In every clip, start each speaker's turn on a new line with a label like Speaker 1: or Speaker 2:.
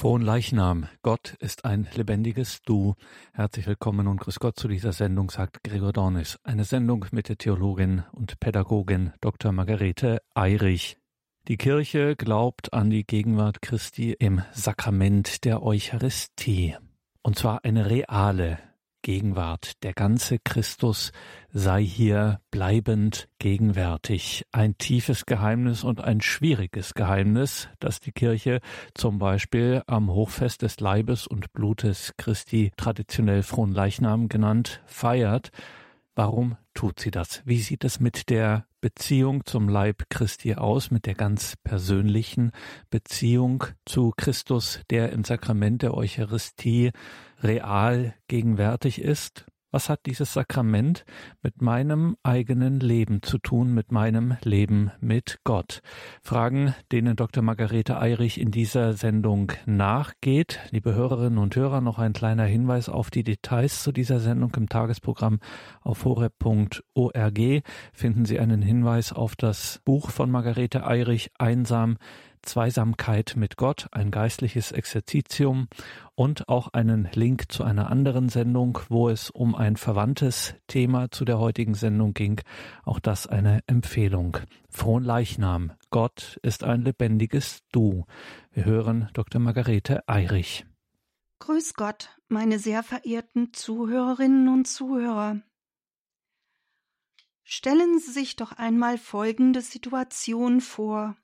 Speaker 1: Frohen Leichnam. Gott ist ein lebendiges Du. Herzlich willkommen und grüß Gott zu dieser Sendung, sagt Gregor Dornis. Eine Sendung mit der Theologin und Pädagogin Dr. Margarete Eirich. Die Kirche glaubt an die Gegenwart Christi im Sakrament der Eucharistie. Und zwar eine reale, Gegenwart. Der ganze Christus sei hier bleibend gegenwärtig. Ein tiefes Geheimnis und ein schwieriges Geheimnis, das die Kirche zum Beispiel am Hochfest des Leibes und Blutes Christi traditionell Frohen Leichnam genannt feiert. Warum tut sie das? Wie sieht es mit der Beziehung zum Leib Christi aus, mit der ganz persönlichen Beziehung zu Christus, der im Sakrament der Eucharistie real gegenwärtig ist? Was hat dieses Sakrament mit meinem eigenen Leben zu tun, mit meinem Leben mit Gott? Fragen, denen Dr. Margarete Eirich in dieser Sendung nachgeht. Liebe Hörerinnen und Hörer, noch ein kleiner Hinweis auf die Details zu dieser Sendung im Tagesprogramm auf horeb.org finden Sie einen Hinweis auf das Buch von Margarete Eirich Einsam Zweisamkeit mit Gott, ein geistliches Exerzitium und auch einen Link zu einer anderen Sendung, wo es um ein verwandtes Thema zu der heutigen Sendung ging. Auch das eine Empfehlung. Frohen Leichnam. Gott ist ein lebendiges Du. Wir hören Dr. Margarete Eirich.
Speaker 2: Grüß Gott, meine sehr verehrten Zuhörerinnen und Zuhörer. Stellen Sie sich doch einmal folgende Situation vor.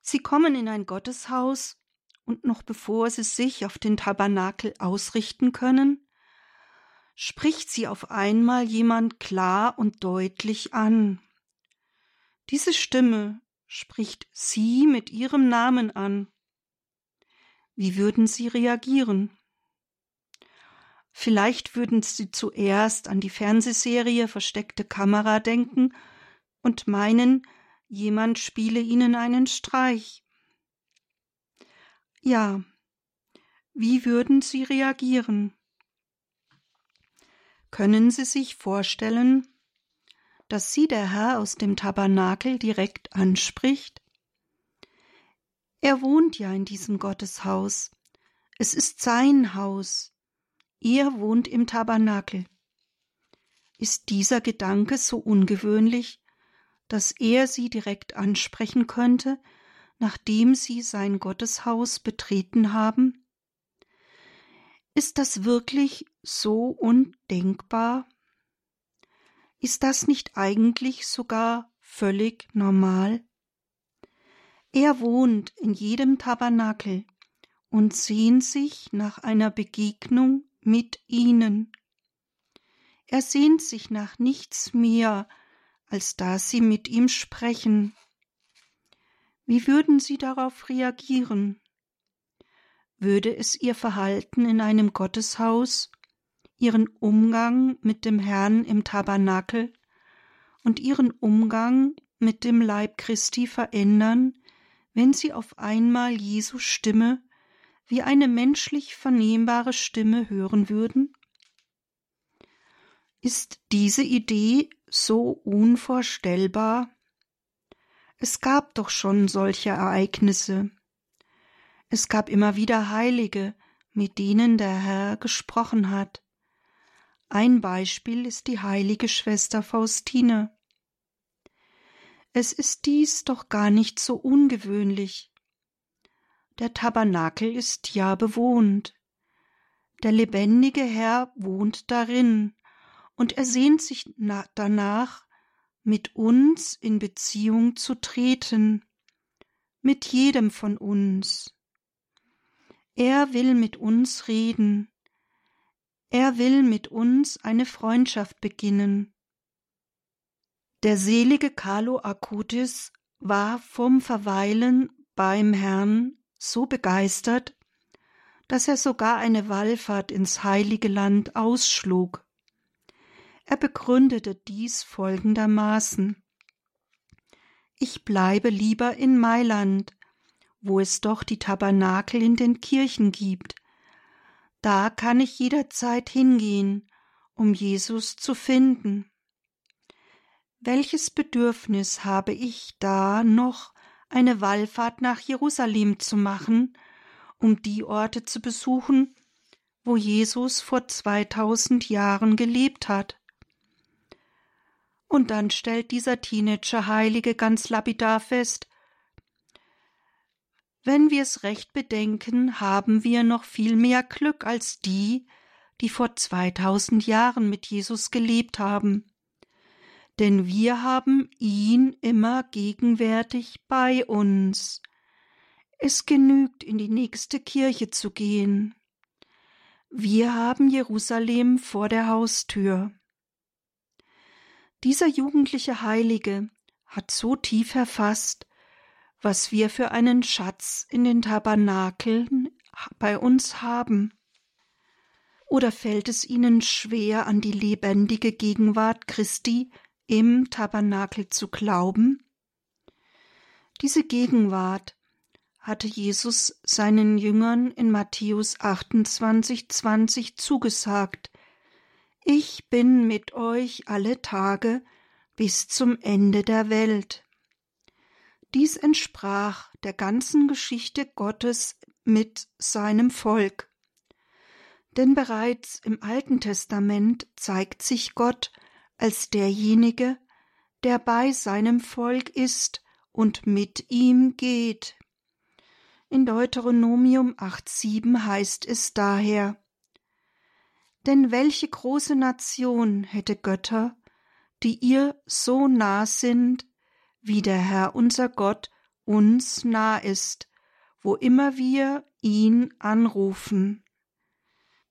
Speaker 2: Sie kommen in ein Gotteshaus, und noch bevor sie sich auf den Tabernakel ausrichten können, spricht sie auf einmal jemand klar und deutlich an. Diese Stimme spricht sie mit ihrem Namen an. Wie würden sie reagieren? Vielleicht würden sie zuerst an die Fernsehserie Versteckte Kamera denken und meinen, jemand spiele ihnen einen Streich. Ja, wie würden Sie reagieren? Können Sie sich vorstellen, dass Sie der Herr aus dem Tabernakel direkt anspricht? Er wohnt ja in diesem Gotteshaus. Es ist sein Haus. Er wohnt im Tabernakel. Ist dieser Gedanke so ungewöhnlich, dass er sie direkt ansprechen könnte, nachdem sie sein Gotteshaus betreten haben? Ist das wirklich so undenkbar? Ist das nicht eigentlich sogar völlig normal? Er wohnt in jedem Tabernakel und sehnt sich nach einer Begegnung mit ihnen. Er sehnt sich nach nichts mehr als dass sie mit ihm sprechen. Wie würden sie darauf reagieren? Würde es ihr Verhalten in einem Gotteshaus, ihren Umgang mit dem Herrn im Tabernakel und ihren Umgang mit dem Leib Christi verändern, wenn sie auf einmal Jesu Stimme wie eine menschlich vernehmbare Stimme hören würden? Ist diese Idee so unvorstellbar? Es gab doch schon solche Ereignisse. Es gab immer wieder Heilige, mit denen der Herr gesprochen hat. Ein Beispiel ist die heilige Schwester Faustine. Es ist dies doch gar nicht so ungewöhnlich. Der Tabernakel ist ja bewohnt. Der lebendige Herr wohnt darin und er sehnt sich danach, mit uns in Beziehung zu treten, mit jedem von uns. Er will mit uns reden, er will mit uns eine Freundschaft beginnen. Der selige Carlo Acutis war vom Verweilen beim Herrn so begeistert, dass er sogar eine Wallfahrt ins heilige Land ausschlug. Er begründete dies folgendermaßen Ich bleibe lieber in Mailand, wo es doch die Tabernakel in den Kirchen gibt. Da kann ich jederzeit hingehen, um Jesus zu finden. Welches Bedürfnis habe ich da noch, eine Wallfahrt nach Jerusalem zu machen, um die Orte zu besuchen, wo Jesus vor 2000 Jahren gelebt hat. Und dann stellt dieser Teenager-Heilige ganz lapidar fest, wenn wir es recht bedenken, haben wir noch viel mehr Glück als die, die vor 2000 Jahren mit Jesus gelebt haben. Denn wir haben ihn immer gegenwärtig bei uns. Es genügt, in die nächste Kirche zu gehen. Wir haben Jerusalem vor der Haustür. Dieser jugendliche Heilige hat so tief erfasst, was wir für einen Schatz in den Tabernakeln bei uns haben. Oder fällt es ihnen schwer, an die lebendige Gegenwart Christi im Tabernakel zu glauben? Diese Gegenwart hatte Jesus seinen Jüngern in Matthäus 28, 20 zugesagt, ich bin mit euch alle Tage bis zum Ende der Welt. Dies entsprach der ganzen Geschichte Gottes mit seinem Volk. Denn bereits im Alten Testament zeigt sich Gott als derjenige, der bei seinem Volk ist und mit ihm geht. In Deuteronomium 8.7 heißt es daher, denn welche große Nation hätte Götter, die ihr so nah sind, wie der Herr unser Gott uns nah ist, wo immer wir ihn anrufen.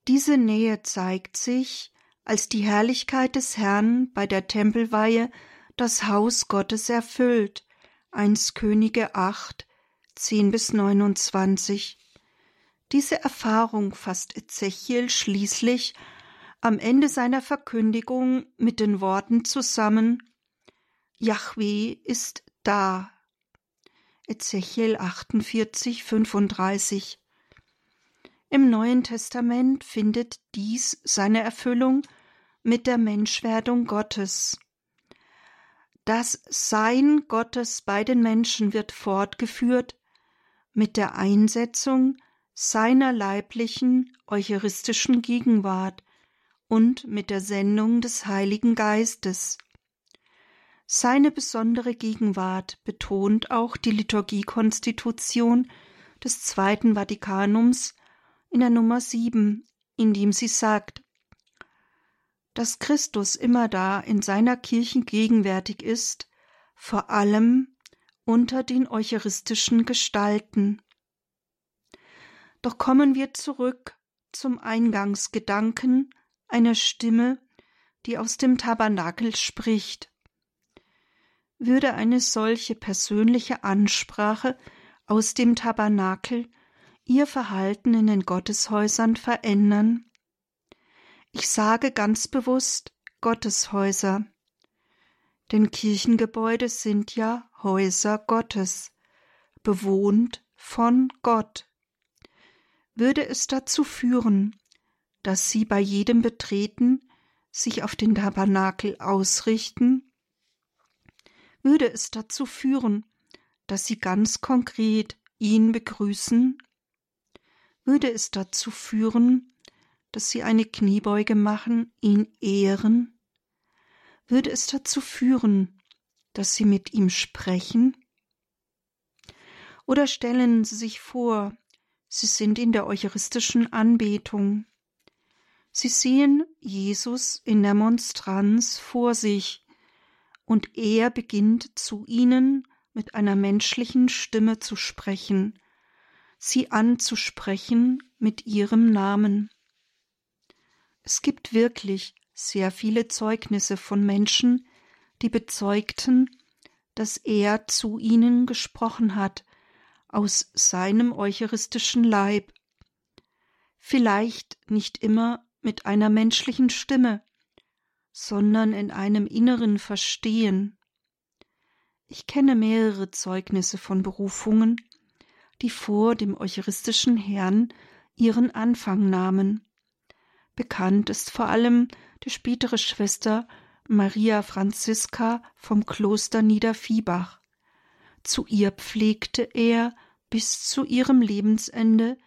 Speaker 2: Diese Nähe zeigt sich, als die Herrlichkeit des Herrn bei der Tempelweihe das Haus Gottes erfüllt. 1 Könige 8, 10 bis 29. Diese Erfahrung fasst Ezechiel schließlich am Ende seiner Verkündigung mit den Worten zusammen Yahweh ist da. Ezechiel 48, 35. Im Neuen Testament findet dies seine Erfüllung mit der Menschwerdung Gottes. Das Sein Gottes bei den Menschen wird fortgeführt mit der Einsetzung seiner leiblichen eucharistischen Gegenwart und mit der Sendung des Heiligen Geistes. Seine besondere Gegenwart betont auch die Liturgiekonstitution des Zweiten Vatikanums in der Nummer 7, in dem sie sagt, dass Christus immer da in seiner Kirchen gegenwärtig ist, vor allem unter den eucharistischen Gestalten. Doch kommen wir zurück zum Eingangsgedanken einer Stimme, die aus dem Tabernakel spricht. Würde eine solche persönliche Ansprache aus dem Tabernakel ihr Verhalten in den Gotteshäusern verändern? Ich sage ganz bewusst Gotteshäuser, denn Kirchengebäude sind ja Häuser Gottes, bewohnt von Gott würde es dazu führen, dass sie bei jedem Betreten sich auf den Tabernakel ausrichten, würde es dazu führen, dass sie ganz konkret ihn begrüßen, würde es dazu führen, dass sie eine Kniebeuge machen, ihn ehren, würde es dazu führen, dass sie mit ihm sprechen? Oder stellen Sie sich vor, Sie sind in der eucharistischen Anbetung. Sie sehen Jesus in der Monstranz vor sich, und er beginnt zu ihnen mit einer menschlichen Stimme zu sprechen, sie anzusprechen mit ihrem Namen. Es gibt wirklich sehr viele Zeugnisse von Menschen, die bezeugten, dass er zu ihnen gesprochen hat, aus seinem eucharistischen Leib, vielleicht nicht immer mit einer menschlichen Stimme, sondern in einem inneren Verstehen. Ich kenne mehrere Zeugnisse von Berufungen, die vor dem eucharistischen Herrn ihren Anfang nahmen. Bekannt ist vor allem die spätere Schwester Maria Franziska vom Kloster Niederviehbach. Zu ihr pflegte er bis zu ihrem Lebensende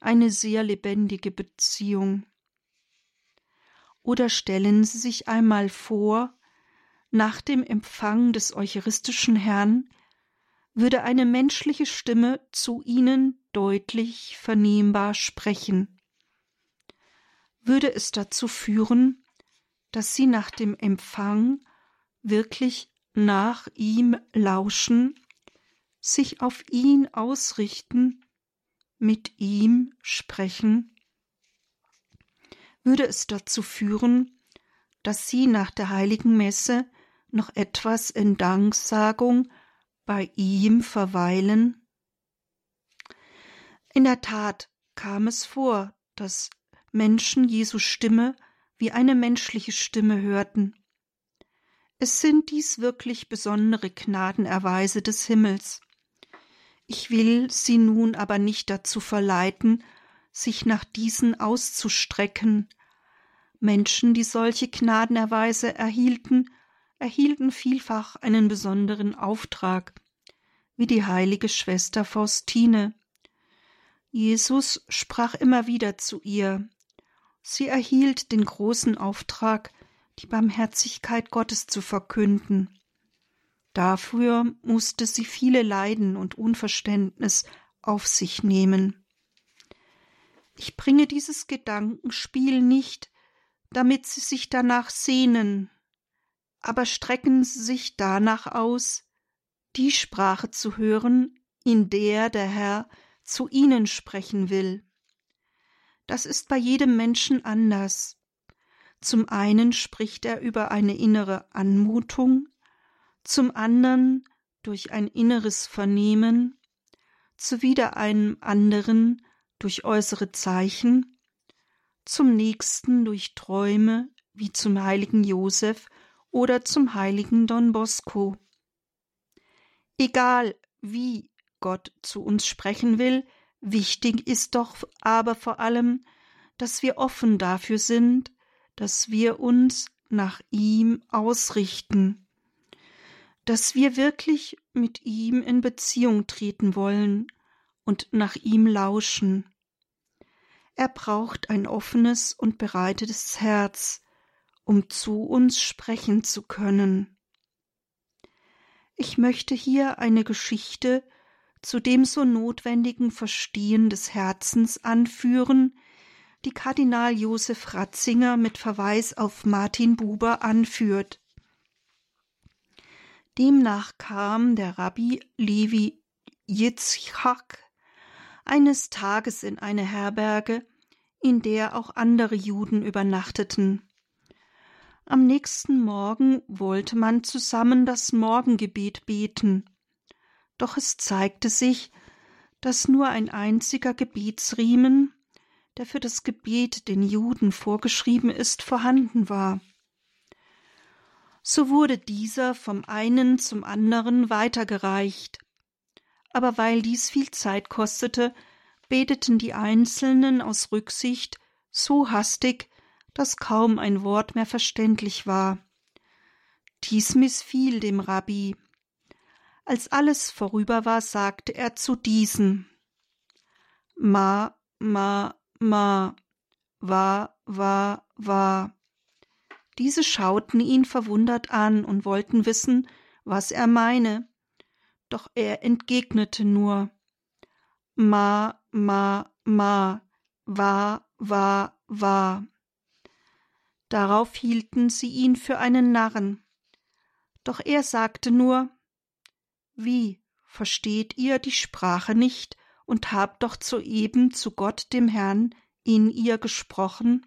Speaker 2: eine sehr lebendige Beziehung. Oder stellen Sie sich einmal vor, nach dem Empfang des eucharistischen Herrn würde eine menschliche Stimme zu Ihnen deutlich vernehmbar sprechen. Würde es dazu führen, dass Sie nach dem Empfang wirklich nach ihm lauschen, sich auf ihn ausrichten, mit ihm sprechen? Würde es dazu führen, dass Sie nach der heiligen Messe noch etwas in Danksagung bei ihm verweilen? In der Tat kam es vor, dass Menschen Jesu Stimme wie eine menschliche Stimme hörten. Es sind dies wirklich besondere Gnadenerweise des Himmels. Ich will sie nun aber nicht dazu verleiten, sich nach diesen auszustrecken. Menschen, die solche Gnadenerweise erhielten, erhielten vielfach einen besonderen Auftrag, wie die heilige Schwester Faustine. Jesus sprach immer wieder zu ihr. Sie erhielt den großen Auftrag, die Barmherzigkeit Gottes zu verkünden. Dafür musste sie viele Leiden und Unverständnis auf sich nehmen. Ich bringe dieses Gedankenspiel nicht, damit sie sich danach sehnen, aber strecken sie sich danach aus, die Sprache zu hören, in der der Herr zu ihnen sprechen will. Das ist bei jedem Menschen anders. Zum einen spricht er über eine innere Anmutung, zum anderen durch ein inneres Vernehmen, zu wieder einem anderen durch äußere Zeichen, zum nächsten durch Träume, wie zum heiligen Josef oder zum heiligen Don Bosco. Egal wie Gott zu uns sprechen will, wichtig ist doch aber vor allem, dass wir offen dafür sind, dass wir uns nach ihm ausrichten, dass wir wirklich mit ihm in Beziehung treten wollen und nach ihm lauschen. Er braucht ein offenes und bereitetes Herz, um zu uns sprechen zu können. Ich möchte hier eine Geschichte zu dem so notwendigen Verstehen des Herzens anführen, die Kardinal Josef Ratzinger mit Verweis auf Martin Buber anführt. Demnach kam der Rabbi Levi Yitzchak eines Tages in eine Herberge, in der auch andere Juden übernachteten. Am nächsten Morgen wollte man zusammen das Morgengebet beten. Doch es zeigte sich, dass nur ein einziger Gebetsriemen der für das Gebet den Juden vorgeschrieben ist, vorhanden war. So wurde dieser vom einen zum anderen weitergereicht. Aber weil dies viel Zeit kostete, beteten die Einzelnen aus Rücksicht so hastig, dass kaum ein Wort mehr verständlich war. Dies missfiel dem Rabbi. Als alles vorüber war, sagte er zu diesen Ma, ma, ma, wa, wa, wa. Diese schauten ihn verwundert an und wollten wissen, was er meine. Doch er entgegnete nur Ma, ma, ma, wa, wa, wa. Darauf hielten sie ihn für einen Narren. Doch er sagte nur Wie, versteht ihr die Sprache nicht und habt doch soeben zu Gott dem Herrn in ihr gesprochen?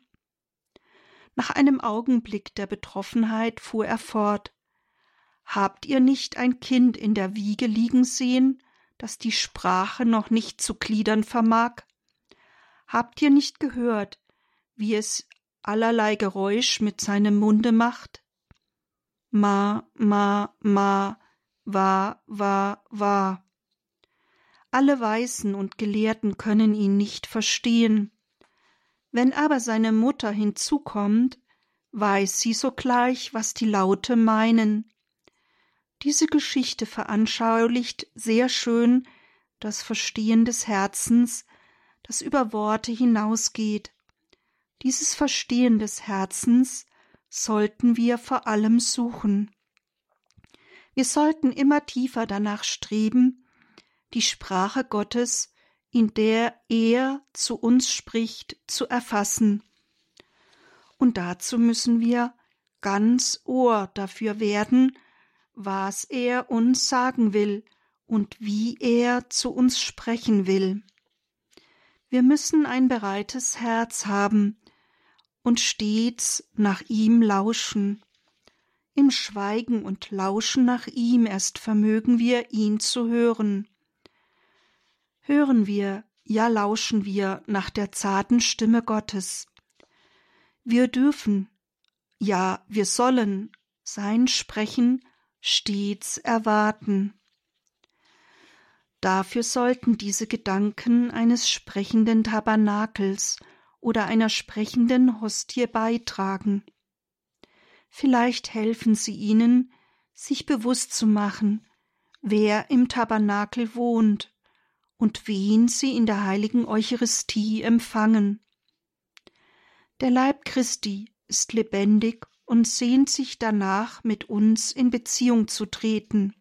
Speaker 2: Nach einem Augenblick der Betroffenheit fuhr er fort Habt ihr nicht ein Kind in der Wiege liegen sehen, das die Sprache noch nicht zu gliedern vermag? Habt ihr nicht gehört, wie es allerlei Geräusch mit seinem Munde macht? Ma, ma, ma, wa, wa, wa. Alle Weisen und Gelehrten können ihn nicht verstehen. Wenn aber seine Mutter hinzukommt, weiß sie sogleich, was die Laute meinen. Diese Geschichte veranschaulicht sehr schön das Verstehen des Herzens, das über Worte hinausgeht. Dieses Verstehen des Herzens sollten wir vor allem suchen. Wir sollten immer tiefer danach streben, die Sprache Gottes, in der er zu uns spricht, zu erfassen. Und dazu müssen wir ganz Ohr dafür werden, was er uns sagen will und wie er zu uns sprechen will. Wir müssen ein bereites Herz haben und stets nach ihm lauschen. Im Schweigen und Lauschen nach ihm erst vermögen wir, ihn zu hören. Hören wir, ja lauschen wir nach der zarten Stimme Gottes. Wir dürfen, ja wir sollen sein Sprechen stets erwarten. Dafür sollten diese Gedanken eines sprechenden Tabernakels oder einer sprechenden Hostie beitragen. Vielleicht helfen sie ihnen, sich bewusst zu machen, wer im Tabernakel wohnt und wen sie in der heiligen Eucharistie empfangen. Der Leib Christi ist lebendig und sehnt sich danach, mit uns in Beziehung zu treten.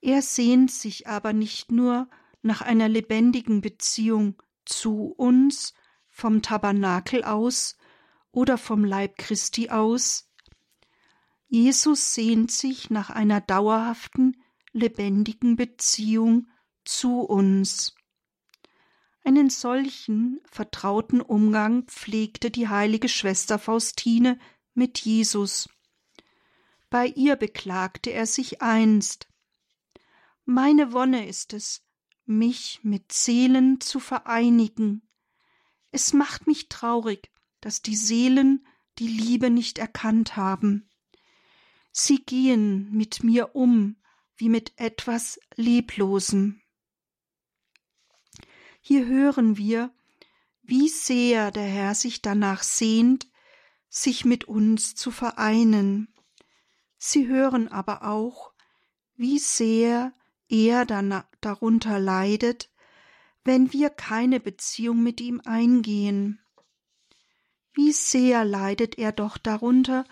Speaker 2: Er sehnt sich aber nicht nur nach einer lebendigen Beziehung zu uns vom Tabernakel aus oder vom Leib Christi aus. Jesus sehnt sich nach einer dauerhaften, lebendigen Beziehung zu uns. Einen solchen vertrauten Umgang pflegte die heilige Schwester Faustine mit Jesus. Bei ihr beklagte er sich einst Meine Wonne ist es, mich mit Seelen zu vereinigen. Es macht mich traurig, dass die Seelen die Liebe nicht erkannt haben. Sie gehen mit mir um wie mit etwas Leblosem. Hier hören wir, wie sehr der Herr sich danach sehnt, sich mit uns zu vereinen. Sie hören aber auch, wie sehr er darunter leidet, wenn wir keine Beziehung mit ihm eingehen. Wie sehr leidet er doch darunter,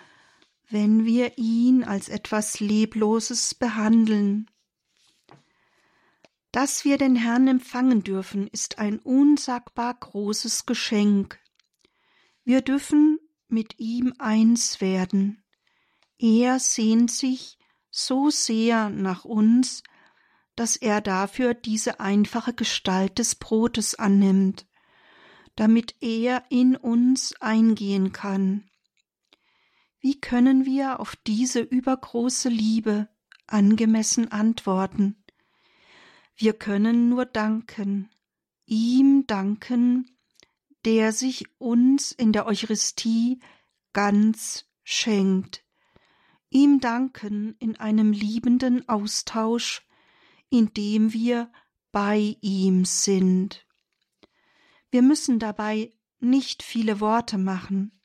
Speaker 2: wenn wir ihn als etwas Lebloses behandeln. Dass wir den Herrn empfangen dürfen, ist ein unsagbar großes Geschenk. Wir dürfen mit ihm eins werden. Er sehnt sich so sehr nach uns, dass er dafür diese einfache Gestalt des Brotes annimmt, damit er in uns eingehen kann. Wie können wir auf diese übergroße Liebe angemessen antworten? Wir können nur danken, ihm danken, der sich uns in der Eucharistie ganz schenkt, ihm danken in einem liebenden Austausch, in dem wir bei ihm sind. Wir müssen dabei nicht viele Worte machen.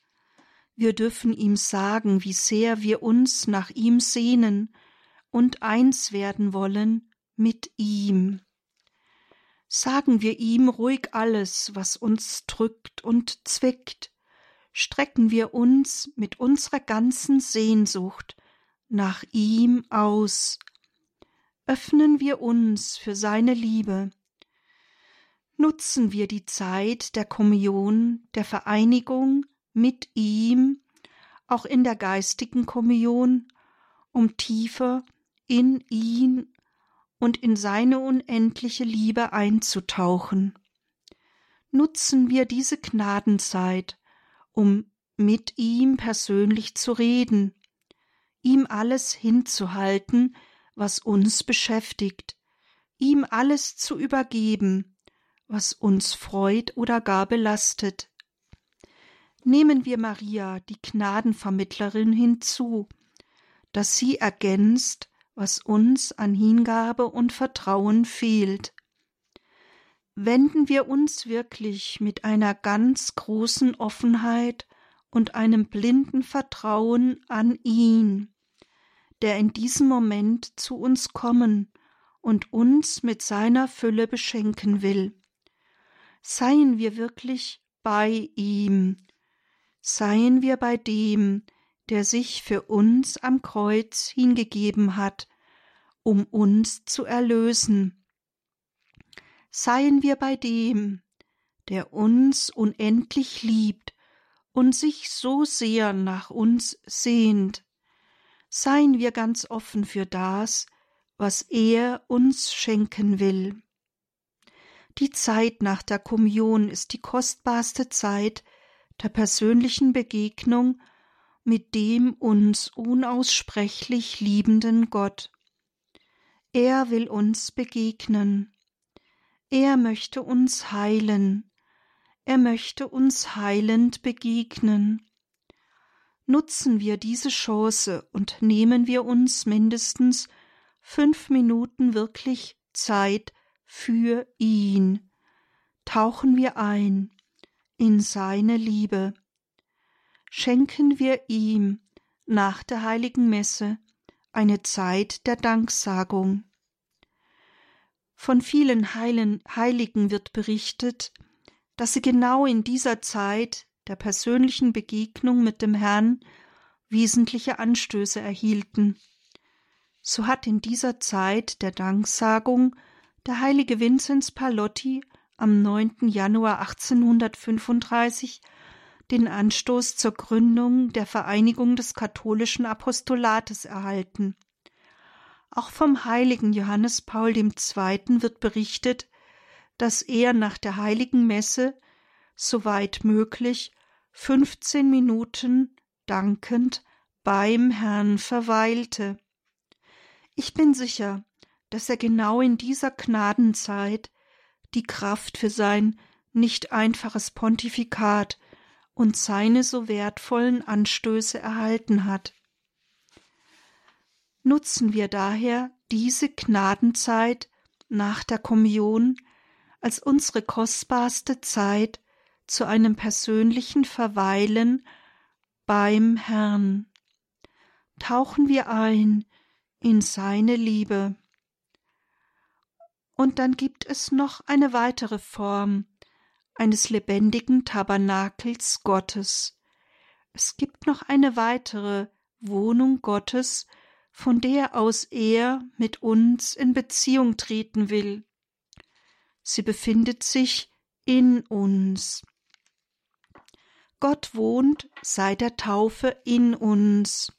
Speaker 2: Wir dürfen ihm sagen, wie sehr wir uns nach ihm sehnen und eins werden wollen mit ihm. Sagen wir ihm ruhig alles, was uns drückt und zwickt, strecken wir uns mit unserer ganzen Sehnsucht nach ihm aus, öffnen wir uns für seine Liebe, nutzen wir die Zeit der Kommunion, der Vereinigung mit ihm, auch in der geistigen Kommunion, um tiefer in ihn und in seine unendliche Liebe einzutauchen. Nutzen wir diese Gnadenzeit, um mit ihm persönlich zu reden, ihm alles hinzuhalten, was uns beschäftigt, ihm alles zu übergeben, was uns freut oder gar belastet. Nehmen wir Maria, die Gnadenvermittlerin, hinzu, dass sie ergänzt, was uns an Hingabe und Vertrauen fehlt. Wenden wir uns wirklich mit einer ganz großen Offenheit und einem blinden Vertrauen an ihn, der in diesem Moment zu uns kommen und uns mit seiner Fülle beschenken will. Seien wir wirklich bei ihm, seien wir bei dem, der sich für uns am Kreuz hingegeben hat, um uns zu erlösen. Seien wir bei dem, der uns unendlich liebt und sich so sehr nach uns sehnt. Seien wir ganz offen für das, was er uns schenken will. Die Zeit nach der Kommunion ist die kostbarste Zeit der persönlichen Begegnung mit dem uns unaussprechlich liebenden Gott. Er will uns begegnen. Er möchte uns heilen. Er möchte uns heilend begegnen. Nutzen wir diese Chance und nehmen wir uns mindestens fünf Minuten wirklich Zeit für ihn. Tauchen wir ein in seine Liebe. Schenken wir ihm nach der heiligen Messe eine Zeit der Danksagung. Von vielen Heilen, Heiligen wird berichtet, dass sie genau in dieser Zeit der persönlichen Begegnung mit dem Herrn wesentliche Anstöße erhielten. So hat in dieser Zeit der Danksagung der heilige Vinzenz Palotti am 9. Januar 1835 den Anstoß zur Gründung der Vereinigung des katholischen Apostolates erhalten. Auch vom heiligen Johannes Paul II. wird berichtet, dass er nach der heiligen Messe, soweit möglich, 15 Minuten dankend beim Herrn verweilte. Ich bin sicher, dass er genau in dieser Gnadenzeit die Kraft für sein nicht einfaches Pontifikat und seine so wertvollen Anstöße erhalten hat. Nutzen wir daher diese Gnadenzeit nach der Kommunion als unsere kostbarste Zeit zu einem persönlichen Verweilen beim Herrn. Tauchen wir ein in seine Liebe. Und dann gibt es noch eine weitere Form eines lebendigen Tabernakels Gottes. Es gibt noch eine weitere Wohnung Gottes, von der aus er mit uns in Beziehung treten will. Sie befindet sich in uns. Gott wohnt seit der Taufe in uns.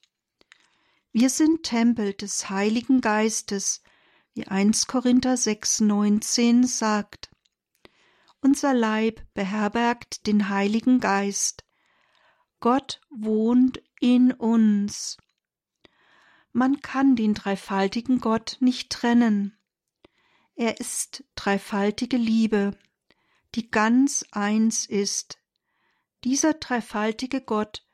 Speaker 2: Wir sind Tempel des Heiligen Geistes, wie 1 Korinther 6, 19 sagt. Unser Leib beherbergt den Heiligen Geist. Gott wohnt in uns. Man kann den dreifaltigen Gott nicht trennen. Er ist dreifaltige Liebe, die ganz eins ist. Dieser dreifaltige Gott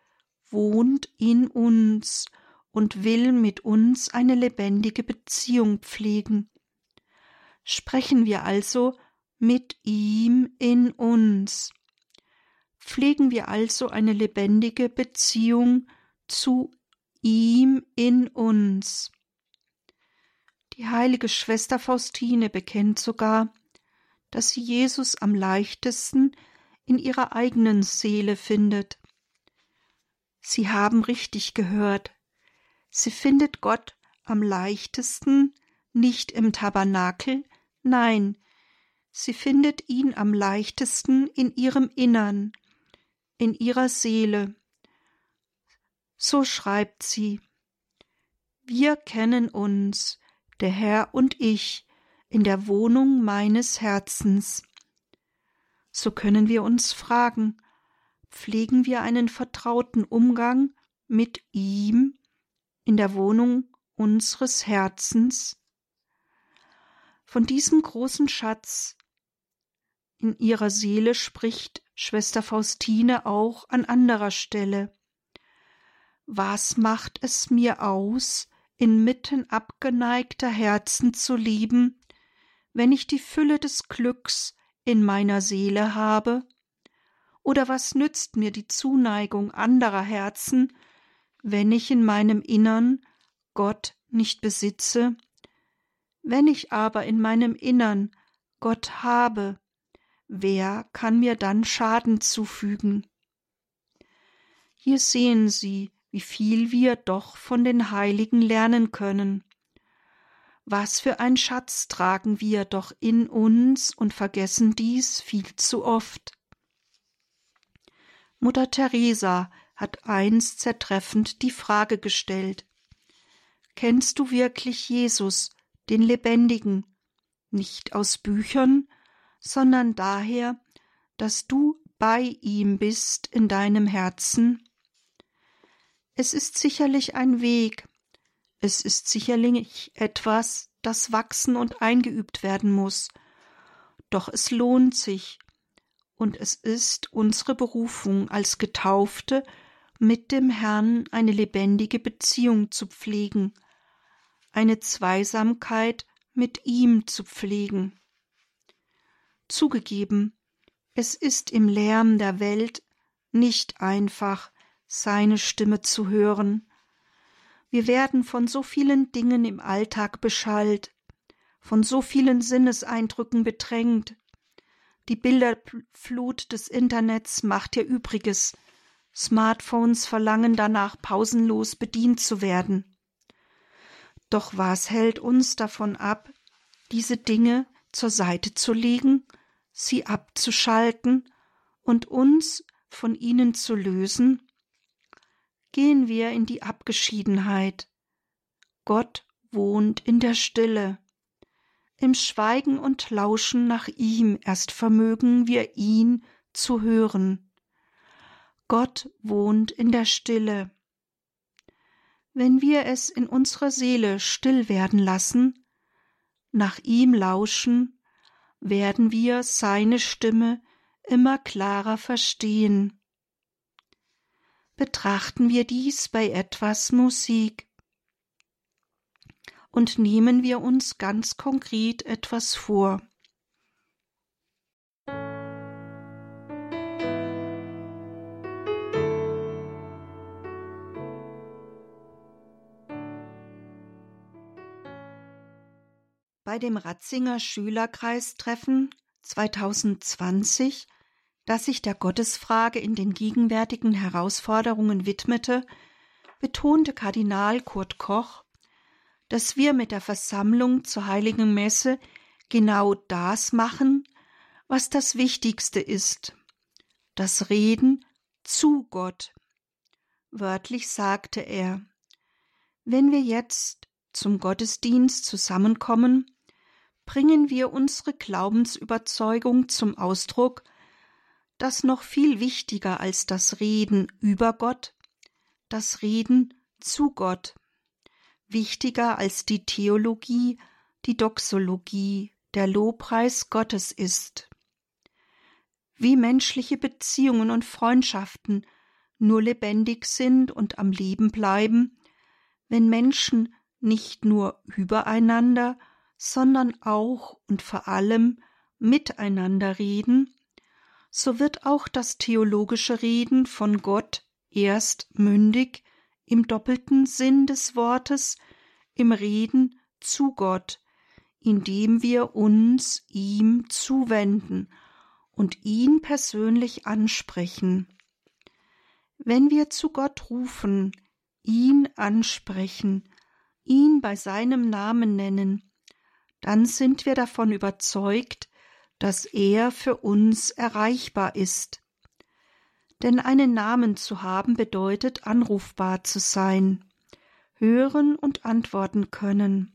Speaker 2: wohnt in uns und will mit uns eine lebendige Beziehung pflegen. Sprechen wir also mit ihm in uns. Pflegen wir also eine lebendige Beziehung zu ihm in uns. Die heilige Schwester Faustine bekennt sogar, dass sie Jesus am leichtesten in ihrer eigenen Seele findet. Sie haben richtig gehört, Sie findet Gott am leichtesten nicht im Tabernakel, nein, sie findet ihn am leichtesten in ihrem Innern, in ihrer Seele. So schreibt sie Wir kennen uns, der Herr und ich, in der Wohnung meines Herzens. So können wir uns fragen, pflegen wir einen vertrauten Umgang mit ihm in der Wohnung unseres Herzens. Von diesem großen Schatz in ihrer Seele spricht Schwester Faustine auch an anderer Stelle. Was macht es mir aus, inmitten abgeneigter Herzen zu lieben, wenn ich die Fülle des Glücks in meiner Seele habe? Oder was nützt mir die Zuneigung anderer Herzen, wenn ich in meinem Innern Gott nicht besitze, wenn ich aber in meinem Innern Gott habe, wer kann mir dann Schaden zufügen? Hier sehen Sie, wie viel wir doch von den Heiligen lernen können. Was für ein Schatz tragen wir doch in uns und vergessen dies viel zu oft. Mutter Teresa hat einst zertreffend die Frage gestellt Kennst du wirklich Jesus, den Lebendigen, nicht aus Büchern, sondern daher, dass du bei ihm bist in deinem Herzen? Es ist sicherlich ein Weg, es ist sicherlich etwas, das wachsen und eingeübt werden muss, doch es lohnt sich, und es ist unsere Berufung als Getaufte, mit dem Herrn eine lebendige Beziehung zu pflegen, eine Zweisamkeit mit ihm zu pflegen. Zugegeben, es ist im Lärm der Welt nicht einfach, seine Stimme zu hören. Wir werden von so vielen Dingen im Alltag beschallt, von so vielen Sinneseindrücken bedrängt. Die Bilderflut des Internets macht ihr Übriges. Smartphones verlangen danach pausenlos bedient zu werden. Doch was hält uns davon ab, diese Dinge zur Seite zu legen, sie abzuschalten und uns von ihnen zu lösen? Gehen wir in die Abgeschiedenheit. Gott wohnt in der Stille. Im Schweigen und Lauschen nach ihm erst vermögen wir ihn zu hören. Gott wohnt in der Stille. Wenn wir es in unserer Seele still werden lassen, nach ihm lauschen, werden wir seine Stimme immer klarer verstehen. Betrachten wir dies bei etwas Musik und nehmen wir uns ganz konkret etwas vor. Bei dem Ratzinger Schülerkreistreffen 2020, das sich der Gottesfrage in den gegenwärtigen Herausforderungen widmete, betonte Kardinal Kurt Koch, dass wir mit der Versammlung zur heiligen Messe genau das machen, was das Wichtigste ist, das Reden zu Gott. Wörtlich sagte er, wenn wir jetzt zum Gottesdienst zusammenkommen, bringen wir unsere Glaubensüberzeugung zum Ausdruck, dass noch viel wichtiger als das Reden über Gott, das Reden zu Gott, wichtiger als die Theologie, die Doxologie, der Lobpreis Gottes ist. Wie menschliche Beziehungen und Freundschaften nur lebendig sind und am Leben bleiben, wenn Menschen nicht nur übereinander, sondern auch und vor allem miteinander reden, so wird auch das theologische Reden von Gott erst mündig im doppelten Sinn des Wortes, im Reden zu Gott, indem wir uns ihm zuwenden und ihn persönlich ansprechen. Wenn wir zu Gott rufen, ihn ansprechen, ihn bei seinem Namen nennen, dann sind wir davon überzeugt, dass er für uns erreichbar ist. Denn einen Namen zu haben bedeutet anrufbar zu sein, hören und antworten können.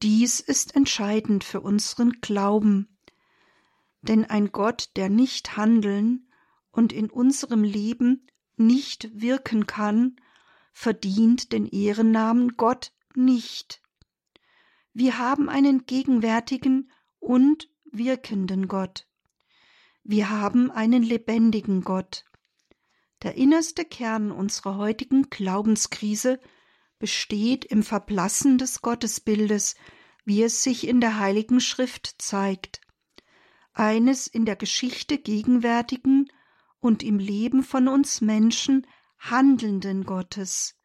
Speaker 2: Dies ist entscheidend für unseren Glauben. Denn ein Gott, der nicht handeln und in unserem Leben nicht wirken kann, verdient den Ehrennamen Gott nicht. Wir haben einen gegenwärtigen und wirkenden Gott. Wir haben einen lebendigen Gott. Der innerste Kern unserer heutigen Glaubenskrise besteht im Verblassen des Gottesbildes, wie es sich in der Heiligen Schrift zeigt. Eines in der Geschichte gegenwärtigen und im Leben von uns Menschen handelnden Gottes.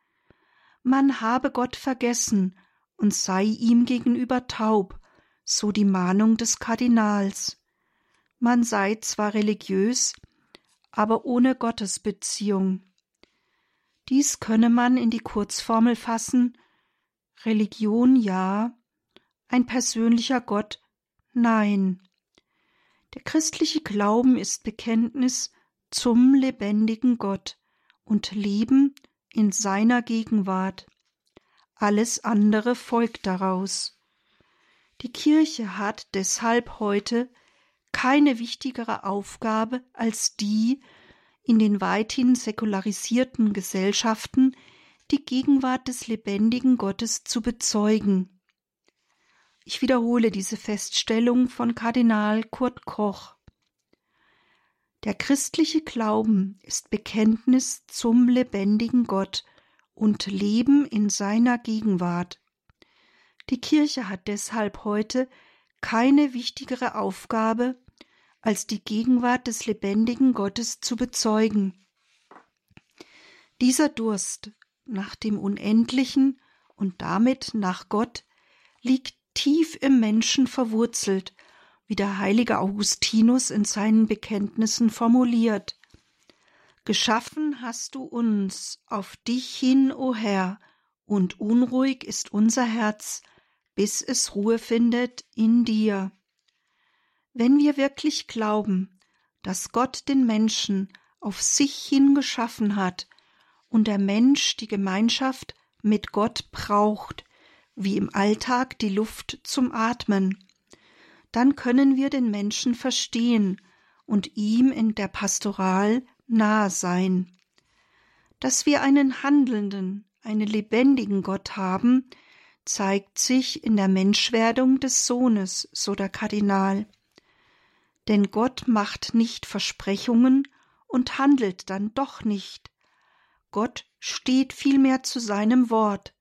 Speaker 2: Man habe Gott vergessen und sei ihm gegenüber taub, so die Mahnung des Kardinals. man sei zwar religiös, aber ohne Gottesbeziehung. Dies könne man in die Kurzformel fassen Religion ja, ein persönlicher Gott nein. Der christliche Glauben ist Bekenntnis zum lebendigen Gott und Leben in seiner Gegenwart. Alles andere folgt daraus. Die Kirche hat deshalb heute keine wichtigere Aufgabe als die, in den weithin säkularisierten Gesellschaften die Gegenwart des lebendigen Gottes zu bezeugen. Ich wiederhole diese Feststellung von Kardinal Kurt Koch. Der christliche Glauben ist Bekenntnis zum lebendigen Gott und Leben in seiner Gegenwart. Die Kirche hat deshalb heute keine wichtigere Aufgabe, als die Gegenwart des lebendigen Gottes zu bezeugen. Dieser Durst nach dem Unendlichen und damit nach Gott liegt tief im Menschen verwurzelt, wie der heilige Augustinus in seinen Bekenntnissen formuliert. Geschaffen hast du uns auf dich hin, o Herr, und unruhig ist unser Herz, bis es Ruhe findet in dir. Wenn wir wirklich glauben, dass Gott den Menschen auf sich hin geschaffen hat und der Mensch die Gemeinschaft mit Gott braucht, wie im Alltag die Luft zum Atmen, dann können wir den Menschen verstehen und ihm in der Pastoral nahe sein. Dass wir einen handelnden, einen lebendigen Gott haben, zeigt sich in der Menschwerdung des Sohnes, so der Kardinal. Denn Gott macht nicht Versprechungen und handelt dann doch nicht. Gott steht vielmehr zu seinem Wort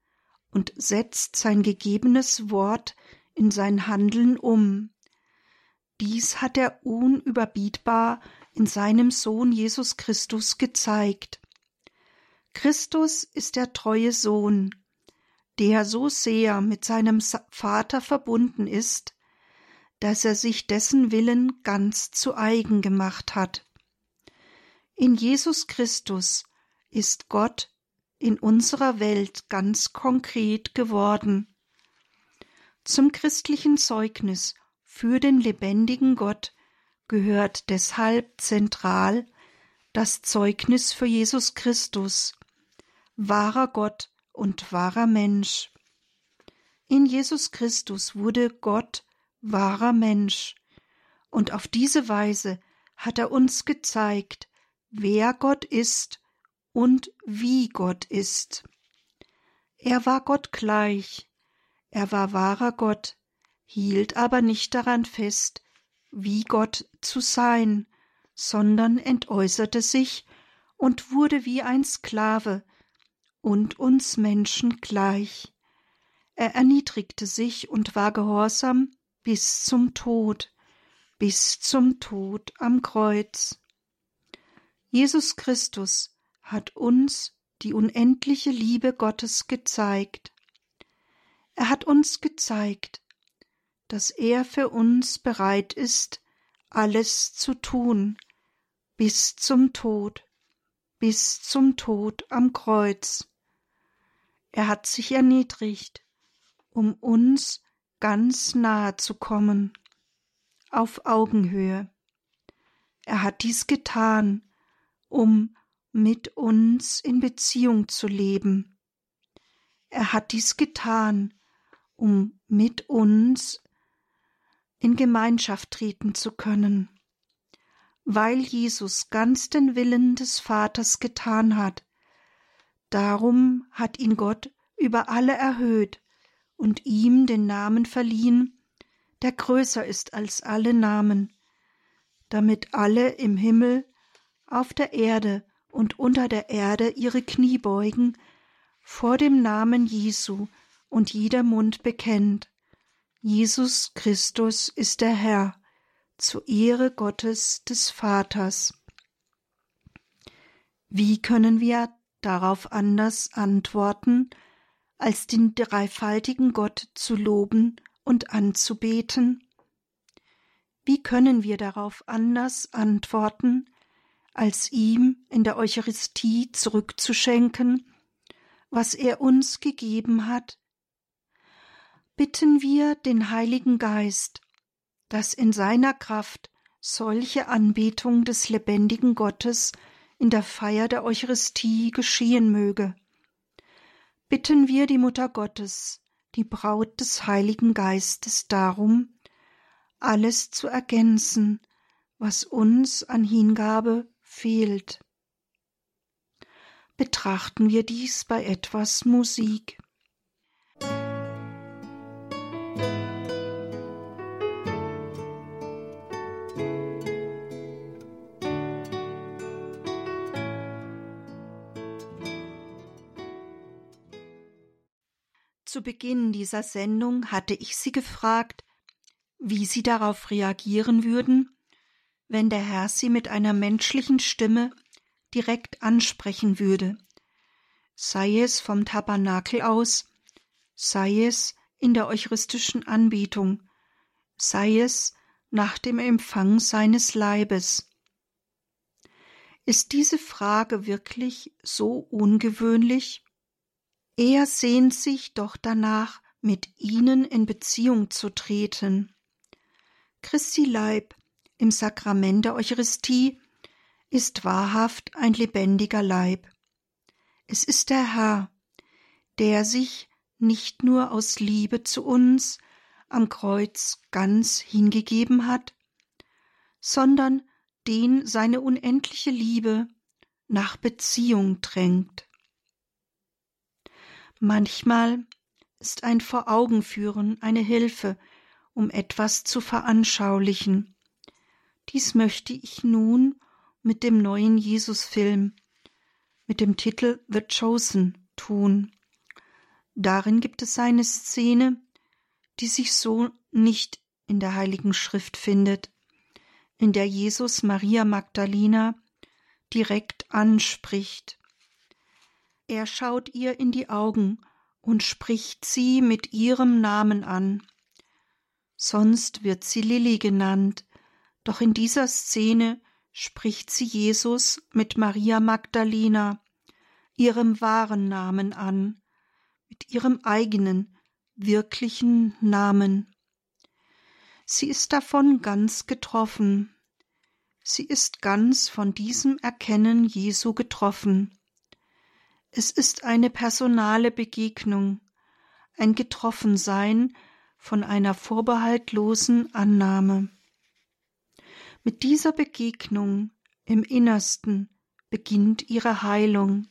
Speaker 2: und setzt sein gegebenes Wort in sein Handeln um. Dies hat er unüberbietbar in seinem Sohn Jesus Christus gezeigt. Christus ist der treue Sohn, der so sehr mit seinem Vater verbunden ist, dass er sich dessen Willen ganz zu eigen gemacht hat. In Jesus Christus ist Gott in unserer Welt ganz konkret geworden. Zum christlichen Zeugnis für den lebendigen Gott gehört deshalb zentral das Zeugnis für Jesus Christus, wahrer Gott und wahrer Mensch. In Jesus Christus wurde Gott wahrer Mensch, und auf diese Weise hat er uns gezeigt, wer Gott ist und wie Gott ist. Er war Gott gleich, er war wahrer Gott, hielt aber nicht daran fest, wie Gott zu sein, sondern entäußerte sich und wurde wie ein Sklave, und uns Menschen gleich. Er erniedrigte sich und war gehorsam bis zum Tod, bis zum Tod am Kreuz. Jesus Christus hat uns die unendliche Liebe Gottes gezeigt. Er hat uns gezeigt, dass er für uns bereit ist, alles zu tun, bis zum Tod, bis zum Tod am Kreuz. Er hat sich erniedrigt, um uns ganz nahe zu kommen, auf Augenhöhe. Er hat dies getan, um mit uns in Beziehung zu leben. Er hat dies getan, um mit uns in Gemeinschaft treten zu können. Weil Jesus ganz den Willen des Vaters getan hat, Darum hat ihn Gott über alle erhöht und ihm den Namen verliehen, der größer ist als alle Namen, damit alle im Himmel, auf der Erde und unter der Erde ihre Knie beugen vor dem Namen Jesu und jeder Mund bekennt, Jesus Christus ist der Herr, zur Ehre Gottes des Vaters. Wie können wir darauf anders antworten, als den dreifaltigen Gott zu loben und anzubeten? Wie können wir darauf anders antworten, als ihm in der Eucharistie zurückzuschenken, was er uns gegeben hat? Bitten wir den Heiligen Geist, dass in seiner Kraft solche Anbetung des lebendigen Gottes in der Feier der Eucharistie geschehen möge. Bitten wir die Mutter Gottes, die Braut des Heiligen Geistes darum, alles zu ergänzen, was uns an Hingabe fehlt. Betrachten wir dies bei etwas Musik. Zu Beginn dieser Sendung hatte ich Sie gefragt, wie Sie darauf reagieren würden, wenn der Herr Sie mit einer menschlichen Stimme direkt ansprechen würde, sei es vom Tabernakel aus, sei es in der eucharistischen Anbetung, sei es nach dem Empfang seines Leibes. Ist diese Frage wirklich so ungewöhnlich? Er sehnt sich doch danach, mit ihnen in Beziehung zu treten. Christi Leib im Sakrament der Eucharistie ist wahrhaft ein lebendiger Leib. Es ist der Herr, der sich nicht nur aus Liebe zu uns am Kreuz ganz hingegeben hat, sondern den seine unendliche Liebe nach Beziehung drängt. Manchmal ist ein Vor-Augen-Führen eine Hilfe, um etwas zu veranschaulichen. Dies möchte ich nun mit dem neuen Jesus-Film mit dem Titel The Chosen tun. Darin gibt es eine Szene, die sich so nicht in der Heiligen Schrift findet, in der Jesus Maria Magdalena direkt anspricht. Er schaut ihr in die Augen und spricht sie mit ihrem Namen an. Sonst wird sie Lilli genannt, doch in dieser Szene spricht sie Jesus mit Maria Magdalena, ihrem wahren Namen an, mit ihrem eigenen, wirklichen Namen. Sie ist davon ganz getroffen. Sie ist ganz von diesem Erkennen Jesu getroffen. Es ist eine personale Begegnung, ein Getroffensein von einer vorbehaltlosen Annahme. Mit dieser Begegnung im Innersten beginnt ihre Heilung.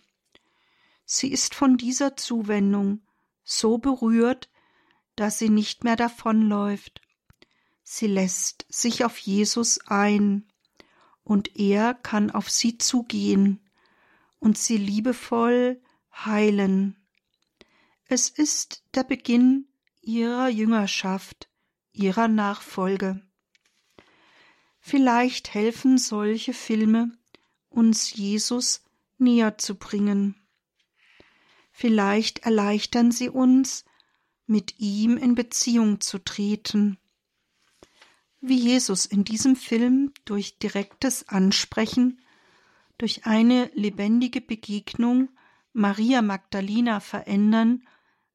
Speaker 2: Sie ist von dieser Zuwendung so berührt, dass sie nicht mehr davonläuft. Sie lässt sich auf Jesus ein, und er kann auf sie zugehen und sie liebevoll heilen. Es ist der Beginn ihrer Jüngerschaft, ihrer Nachfolge. Vielleicht helfen solche Filme, uns Jesus näher zu bringen. Vielleicht erleichtern sie uns, mit ihm in Beziehung zu treten. Wie Jesus in diesem Film durch direktes Ansprechen durch eine lebendige Begegnung Maria Magdalena verändern,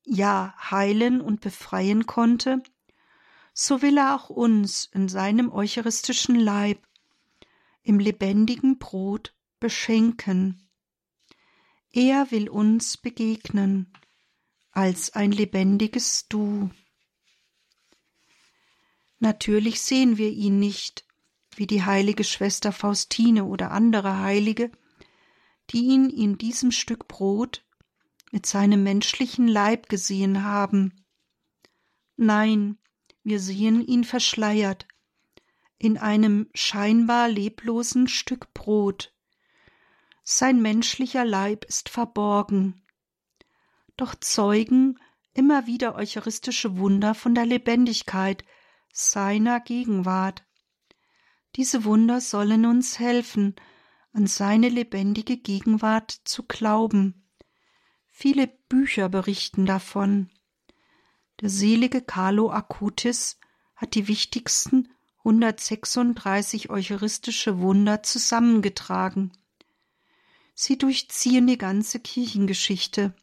Speaker 2: ja heilen und befreien konnte, so will er auch uns in seinem eucharistischen Leib, im lebendigen Brot beschenken. Er will uns begegnen als ein lebendiges Du. Natürlich sehen wir ihn nicht, wie die heilige Schwester Faustine oder andere Heilige, die ihn in diesem Stück Brot mit seinem menschlichen Leib gesehen haben. Nein, wir sehen ihn verschleiert in einem scheinbar leblosen Stück Brot. Sein menschlicher Leib ist verborgen. Doch zeugen immer wieder eucharistische Wunder von der Lebendigkeit seiner Gegenwart. Diese Wunder sollen uns helfen, an seine lebendige Gegenwart zu glauben. Viele Bücher berichten davon. Der selige Carlo Acutis hat die wichtigsten 136 eucharistische Wunder zusammengetragen. Sie durchziehen die ganze Kirchengeschichte.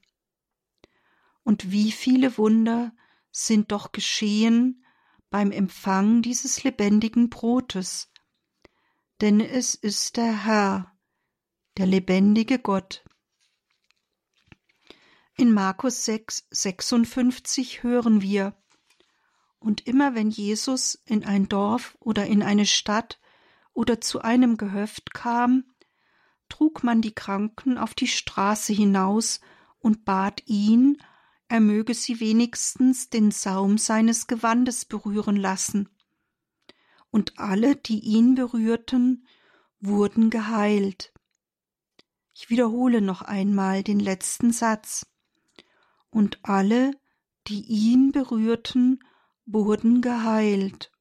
Speaker 2: Und wie viele Wunder sind doch geschehen beim Empfang dieses lebendigen Brotes. Denn es ist der Herr, der lebendige Gott. In Markus 6, 56 hören wir, und immer wenn Jesus in ein Dorf oder in eine Stadt oder zu einem Gehöft kam, trug man die Kranken auf die Straße hinaus und bat ihn, er möge sie wenigstens den Saum seines Gewandes berühren lassen. Und alle, die ihn berührten, wurden geheilt. Ich wiederhole noch einmal den letzten Satz. Und alle, die ihn berührten, wurden geheilt.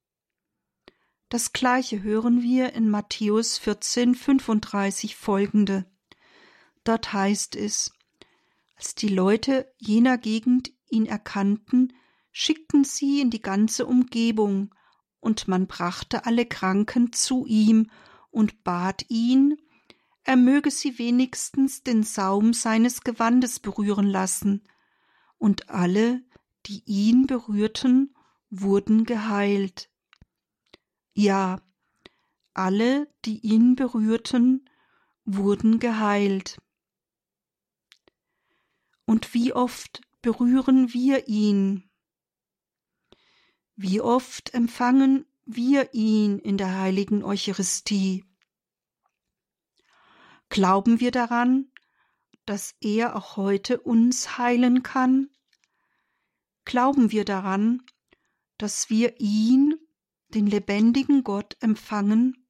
Speaker 2: Das gleiche hören wir in Matthäus 14, 35 folgende. Dort heißt es, als die Leute jener Gegend ihn erkannten, schickten sie in die ganze Umgebung, und man brachte alle Kranken zu ihm und bat ihn, er möge sie wenigstens den Saum seines Gewandes berühren lassen, und alle, die ihn berührten, wurden geheilt. Ja, alle, die ihn berührten, wurden geheilt. Und wie oft berühren wir ihn? Wie oft empfangen wir ihn in der heiligen Eucharistie? Glauben wir daran, dass er auch heute uns heilen kann? Glauben wir daran, dass wir ihn den lebendigen Gott empfangen?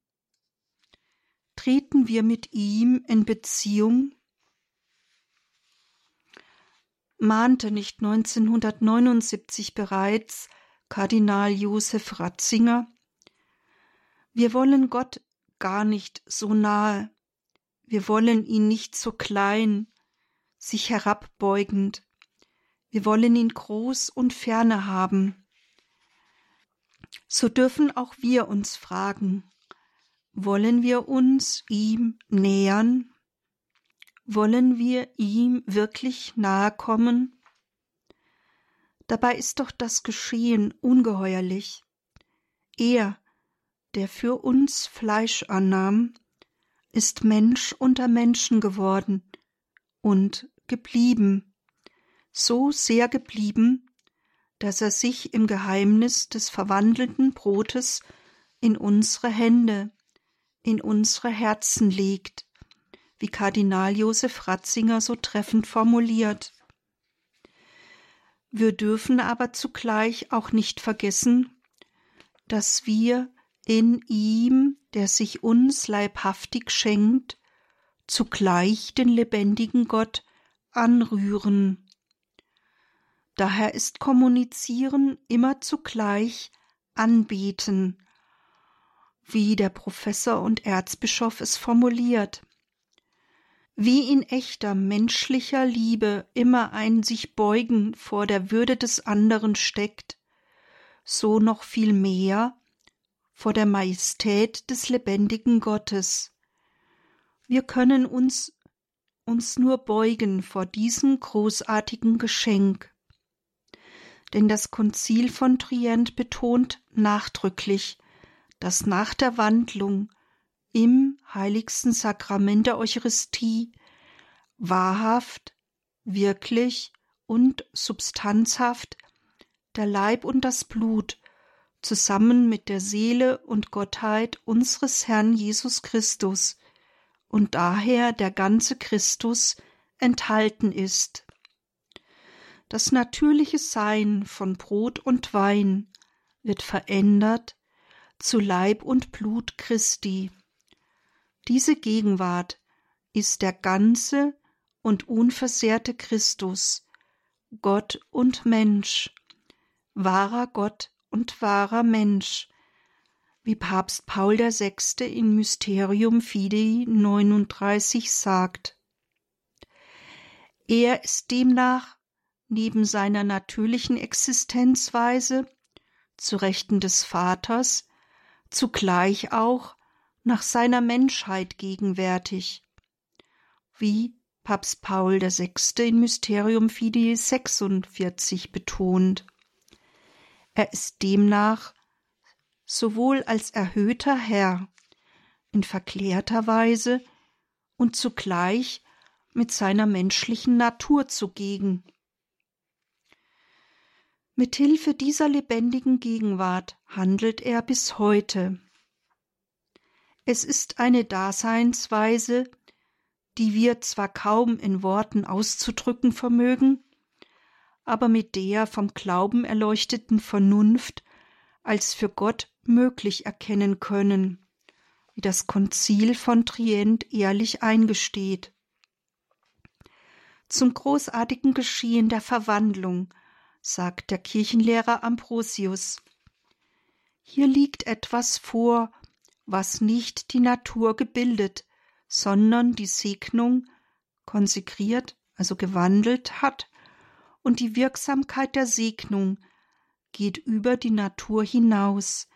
Speaker 2: Treten wir mit ihm in Beziehung? Mahnte nicht 1979 bereits Kardinal Josef Ratzinger? Wir wollen Gott gar nicht so nahe, wir wollen ihn nicht so klein, sich herabbeugend, wir wollen ihn groß und ferne haben so dürfen auch wir uns fragen, wollen wir uns ihm nähern? Wollen wir ihm wirklich nahe kommen? Dabei ist doch das Geschehen ungeheuerlich. Er, der für uns Fleisch annahm, ist Mensch unter Menschen geworden und geblieben, so sehr geblieben, dass er sich im Geheimnis des verwandelten Brotes in unsere Hände, in unsere Herzen legt, wie Kardinal Josef Ratzinger so treffend formuliert. Wir dürfen aber zugleich auch nicht vergessen, dass wir in ihm, der sich uns leibhaftig schenkt, zugleich den lebendigen Gott anrühren Daher ist Kommunizieren immer zugleich Anbeten, wie der Professor und Erzbischof es formuliert. Wie in echter menschlicher Liebe immer ein sich beugen vor der Würde des anderen steckt, so noch viel mehr vor der Majestät des lebendigen Gottes. Wir können uns uns nur beugen vor diesem großartigen Geschenk denn das Konzil von Trient betont nachdrücklich, dass nach der Wandlung im heiligsten Sakrament der Eucharistie wahrhaft, wirklich und substanzhaft der Leib und das Blut zusammen mit der Seele und Gottheit unseres Herrn Jesus Christus und daher der ganze Christus enthalten ist das natürliche Sein von Brot und Wein wird verändert zu Leib und Blut Christi. Diese Gegenwart ist der ganze und unversehrte Christus, Gott und Mensch, wahrer Gott und wahrer Mensch, wie Papst Paul VI. in Mysterium Fidei 39 sagt. Er ist demnach neben seiner natürlichen Existenzweise zu Rechten des Vaters zugleich auch nach seiner Menschheit gegenwärtig, wie Papst Paul VI. in Mysterium Fidei 46 betont. Er ist demnach sowohl als erhöhter Herr in verklärter Weise und zugleich mit seiner menschlichen Natur zugegen. Mit Hilfe dieser lebendigen Gegenwart handelt er bis heute. Es ist eine Daseinsweise, die wir zwar kaum in Worten auszudrücken vermögen, aber mit der vom Glauben erleuchteten Vernunft als für Gott möglich erkennen können, wie das Konzil von Trient ehrlich eingesteht. Zum großartigen Geschehen der Verwandlung sagt der Kirchenlehrer Ambrosius. Hier liegt etwas vor, was nicht die Natur gebildet, sondern die Segnung konsekriert, also gewandelt hat, und die Wirksamkeit der Segnung geht über die Natur hinaus,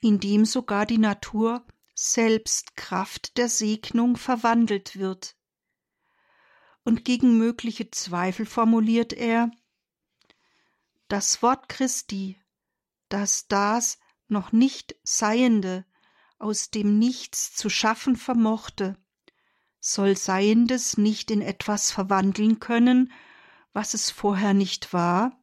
Speaker 2: indem sogar die Natur selbst Kraft der Segnung verwandelt wird. Und gegen mögliche Zweifel formuliert er Das Wort Christi, das das noch nicht Seiende aus dem Nichts zu schaffen vermochte, soll Seiendes nicht in etwas verwandeln können, was es vorher nicht war?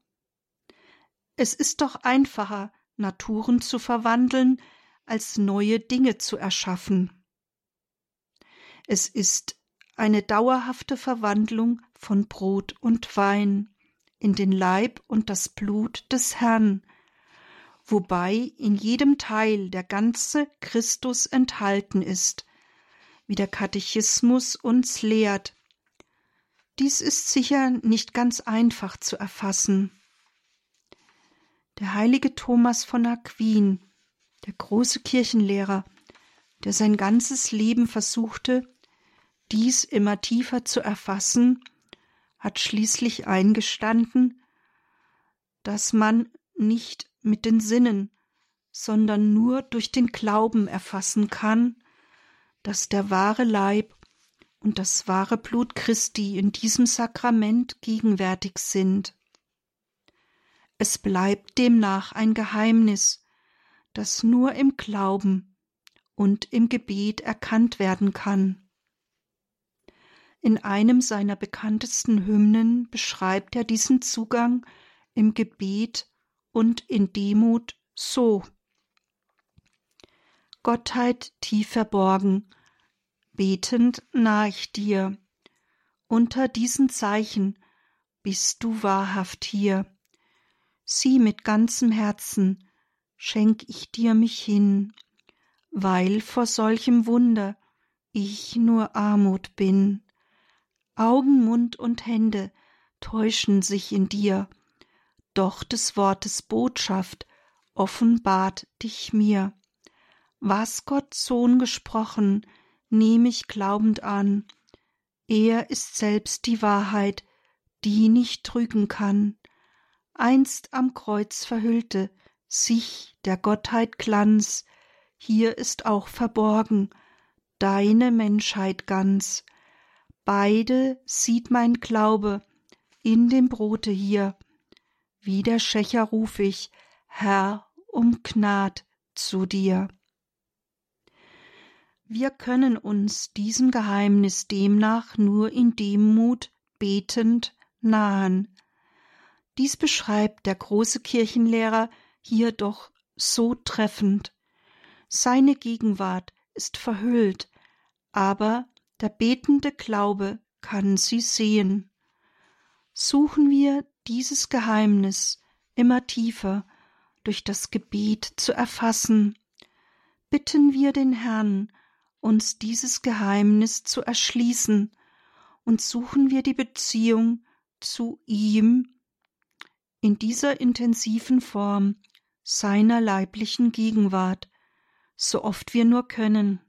Speaker 2: Es ist doch einfacher, Naturen zu verwandeln, als neue Dinge zu erschaffen. Es ist eine dauerhafte Verwandlung von Brot und Wein in den Leib und das Blut des Herrn, wobei in jedem Teil der ganze Christus enthalten ist, wie der Katechismus uns lehrt. Dies ist sicher nicht ganz einfach zu erfassen. Der heilige Thomas von Aquin, der große Kirchenlehrer, der sein ganzes Leben versuchte, dies immer tiefer zu erfassen, hat schließlich eingestanden, dass man nicht mit den Sinnen, sondern nur durch den Glauben erfassen kann, dass der wahre Leib und das wahre Blut Christi in diesem Sakrament gegenwärtig sind. Es bleibt demnach ein Geheimnis, das nur im Glauben und im Gebet erkannt werden kann. In einem seiner bekanntesten Hymnen beschreibt er diesen Zugang im Gebet und in Demut so. Gottheit tief verborgen, betend nah ich dir, unter diesen Zeichen bist du wahrhaft hier sieh mit ganzem Herzen, schenk ich dir mich hin, weil vor solchem Wunder ich nur Armut bin. Augen, Mund und Hände täuschen sich in dir, doch des Wortes Botschaft offenbart dich mir. Was Gott Sohn gesprochen, nehm ich glaubend an, er ist selbst die Wahrheit, die nicht trügen kann einst am Kreuz verhüllte, sich der Gottheit Glanz, hier ist auch verborgen deine Menschheit ganz. Beide sieht mein Glaube in dem Brote hier. Wie der Schächer ruf ich, Herr, um Gnad zu dir. Wir können uns diesem Geheimnis demnach nur in Demut betend nahen. Dies beschreibt der große Kirchenlehrer hier doch so treffend. Seine Gegenwart ist verhüllt, aber der betende Glaube kann sie sehen. Suchen wir dieses Geheimnis immer tiefer durch das Gebet zu erfassen, bitten wir den Herrn, uns dieses Geheimnis zu erschließen, und suchen wir die Beziehung zu ihm in dieser intensiven Form seiner leiblichen Gegenwart, so oft wir nur können.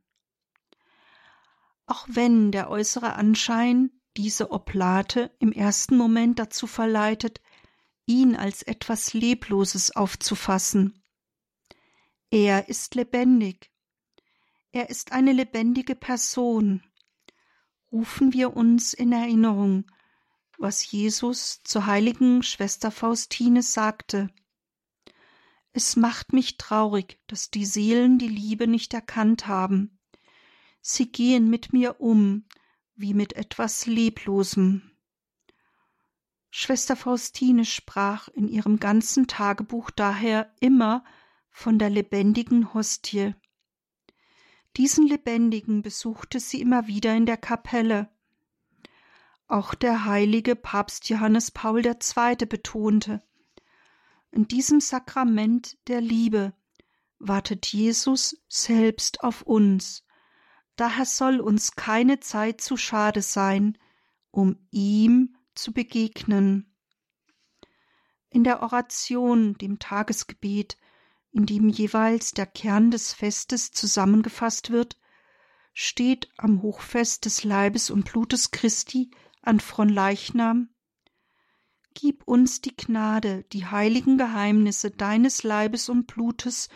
Speaker 2: Auch wenn der äußere Anschein diese Oblate im ersten Moment dazu verleitet, ihn als etwas Lebloses aufzufassen. Er ist lebendig. Er ist eine lebendige Person. Rufen wir uns in Erinnerung, was Jesus zur heiligen Schwester Faustine sagte. Es macht mich traurig, dass die Seelen die Liebe nicht erkannt haben. Sie gehen mit mir um, wie mit etwas Leblosem. Schwester Faustine sprach in ihrem ganzen Tagebuch daher immer von der lebendigen Hostie. Diesen Lebendigen besuchte sie immer wieder in der Kapelle. Auch der heilige Papst Johannes Paul II. betonte, in diesem Sakrament der Liebe wartet Jesus selbst auf uns. Daher soll uns keine Zeit zu schade sein, um ihm zu begegnen. In der Oration, dem Tagesgebet, in dem jeweils der Kern des Festes zusammengefasst wird, steht am Hochfest des Leibes und Blutes Christi an Fronleichnam Gib uns die Gnade, die heiligen Geheimnisse deines Leibes und Blutes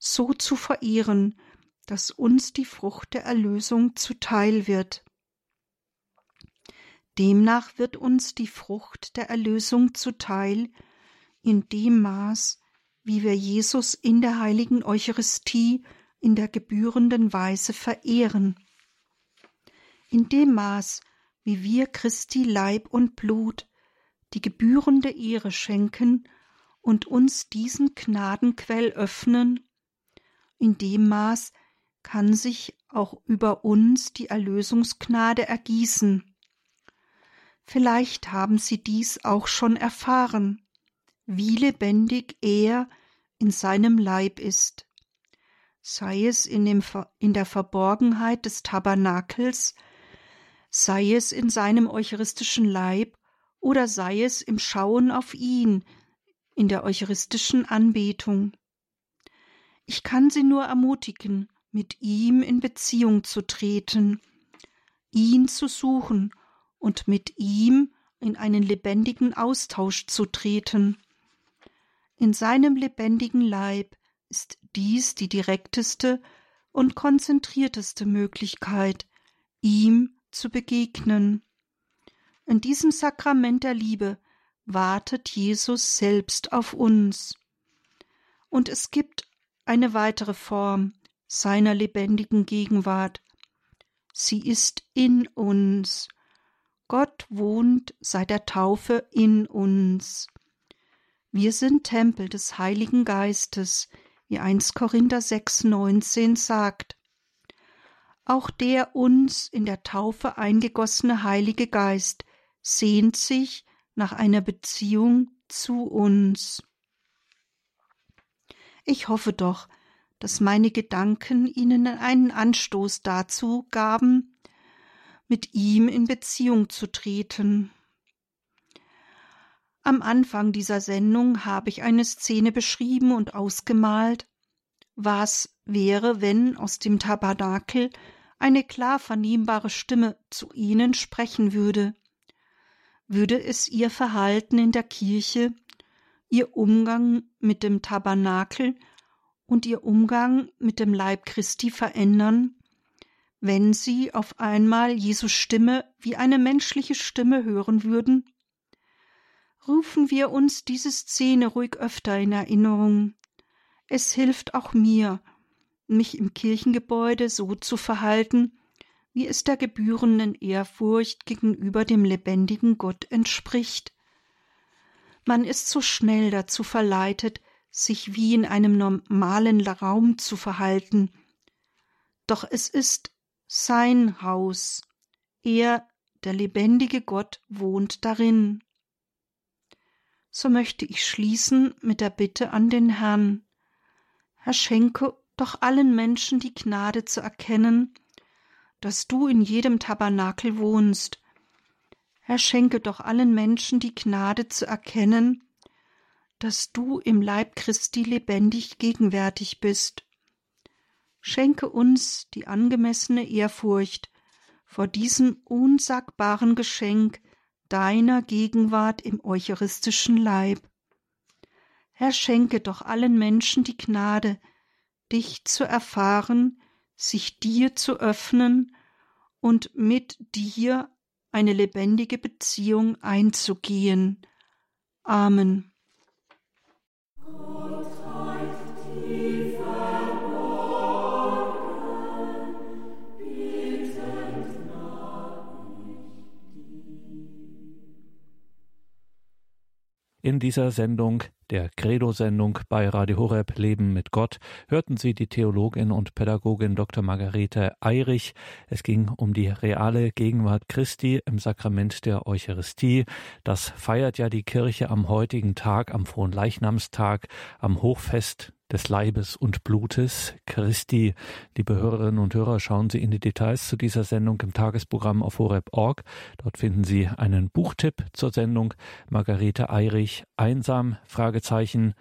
Speaker 2: so zu verehren, dass uns die Frucht der Erlösung zuteil wird. Demnach wird uns die Frucht der Erlösung zuteil, in dem Maß, wie wir Jesus in der heiligen Eucharistie in der gebührenden Weise verehren. In dem Maß, wie wir Christi Leib und Blut die gebührende Ehre schenken und uns diesen Gnadenquell öffnen, in dem Maß kann sich auch über uns die Erlösungsgnade ergießen. Vielleicht haben Sie dies auch schon erfahren, wie lebendig er in seinem Leib ist, sei es in, dem, in der Verborgenheit des Tabernakels, sei es in seinem eucharistischen Leib oder sei es im Schauen auf ihn, in der eucharistischen Anbetung. Ich kann Sie nur ermutigen, mit ihm in Beziehung zu treten, ihn zu suchen und mit ihm in einen lebendigen Austausch zu treten. In seinem lebendigen Leib ist dies die direkteste und konzentrierteste Möglichkeit, ihm zu begegnen. In diesem Sakrament der Liebe wartet Jesus selbst auf uns. Und es gibt eine weitere Form seiner lebendigen Gegenwart. Sie ist in uns. Gott wohnt seit der Taufe in uns. Wir sind Tempel des Heiligen Geistes, wie 1 Korinther 6, 19 sagt. Auch der uns in der Taufe eingegossene Heilige Geist sehnt sich nach einer Beziehung zu uns. Ich hoffe doch, dass meine Gedanken Ihnen einen Anstoß dazu gaben, mit ihm in Beziehung zu treten. Am Anfang dieser Sendung habe ich eine Szene beschrieben und ausgemalt, was wäre, wenn aus dem Tabernakel eine klar vernehmbare Stimme zu Ihnen sprechen würde würde es ihr Verhalten in der Kirche, ihr Umgang mit dem Tabernakel und ihr Umgang mit dem Leib Christi verändern, wenn sie auf einmal Jesus Stimme wie eine menschliche Stimme hören würden? Rufen wir uns diese Szene ruhig öfter in Erinnerung. Es hilft auch mir, mich im Kirchengebäude so zu verhalten, wie es der gebührenden Ehrfurcht gegenüber dem lebendigen Gott entspricht. Man ist so schnell dazu verleitet, sich wie in einem normalen Raum zu verhalten. Doch es ist sein Haus. Er, der lebendige Gott, wohnt darin. So möchte ich schließen mit der Bitte an den Herrn. Herr, schenke doch allen Menschen die Gnade zu erkennen, dass du in jedem Tabernakel wohnst. Herr, schenke doch allen Menschen die Gnade zu erkennen, dass du im Leib Christi lebendig gegenwärtig bist. Schenke uns die angemessene Ehrfurcht vor diesem unsagbaren Geschenk deiner Gegenwart im eucharistischen Leib. Herr, schenke doch allen Menschen die Gnade, dich zu erfahren, sich dir zu öffnen und mit dir eine lebendige Beziehung einzugehen. Amen.
Speaker 1: In dieser Sendung, der Credo-Sendung bei Radio Horeb Leben mit Gott, hörten Sie die Theologin und Pädagogin Dr. Margarete Eirich. Es ging um die reale Gegenwart Christi im Sakrament der Eucharistie. Das feiert ja die Kirche am heutigen Tag, am Frohen Leichnamstag, am Hochfest des Leibes und Blutes Christi. Liebe Hörerinnen und Hörer, schauen Sie in die Details zu dieser Sendung im Tagesprogramm auf horeb.org. Dort finden Sie einen Buchtipp zur Sendung. Margarete Eirich, Einsam, Fragezeichen,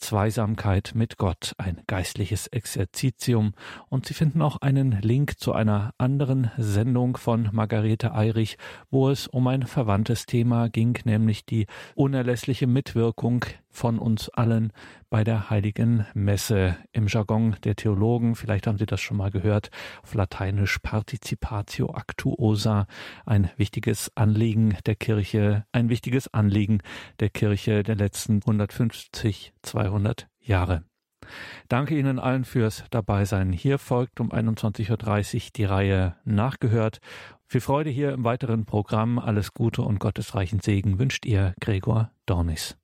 Speaker 1: Zweisamkeit mit Gott, ein geistliches Exerzitium. Und Sie finden auch einen Link zu einer anderen Sendung von Margarete Eirich, wo es um ein verwandtes Thema ging, nämlich die unerlässliche Mitwirkung von uns allen bei der heiligen Messe. Im Jargon der Theologen, vielleicht haben Sie das schon mal gehört, auf Lateinisch Participatio Actuosa, ein wichtiges Anliegen der Kirche, ein wichtiges Anliegen der Kirche der letzten 150, 200 Jahre. Danke Ihnen allen fürs Dabeisein. Hier folgt um 21.30 Uhr die Reihe Nachgehört. Viel Freude hier im weiteren Programm. Alles Gute und gottesreichen Segen wünscht Ihr Gregor Dornis.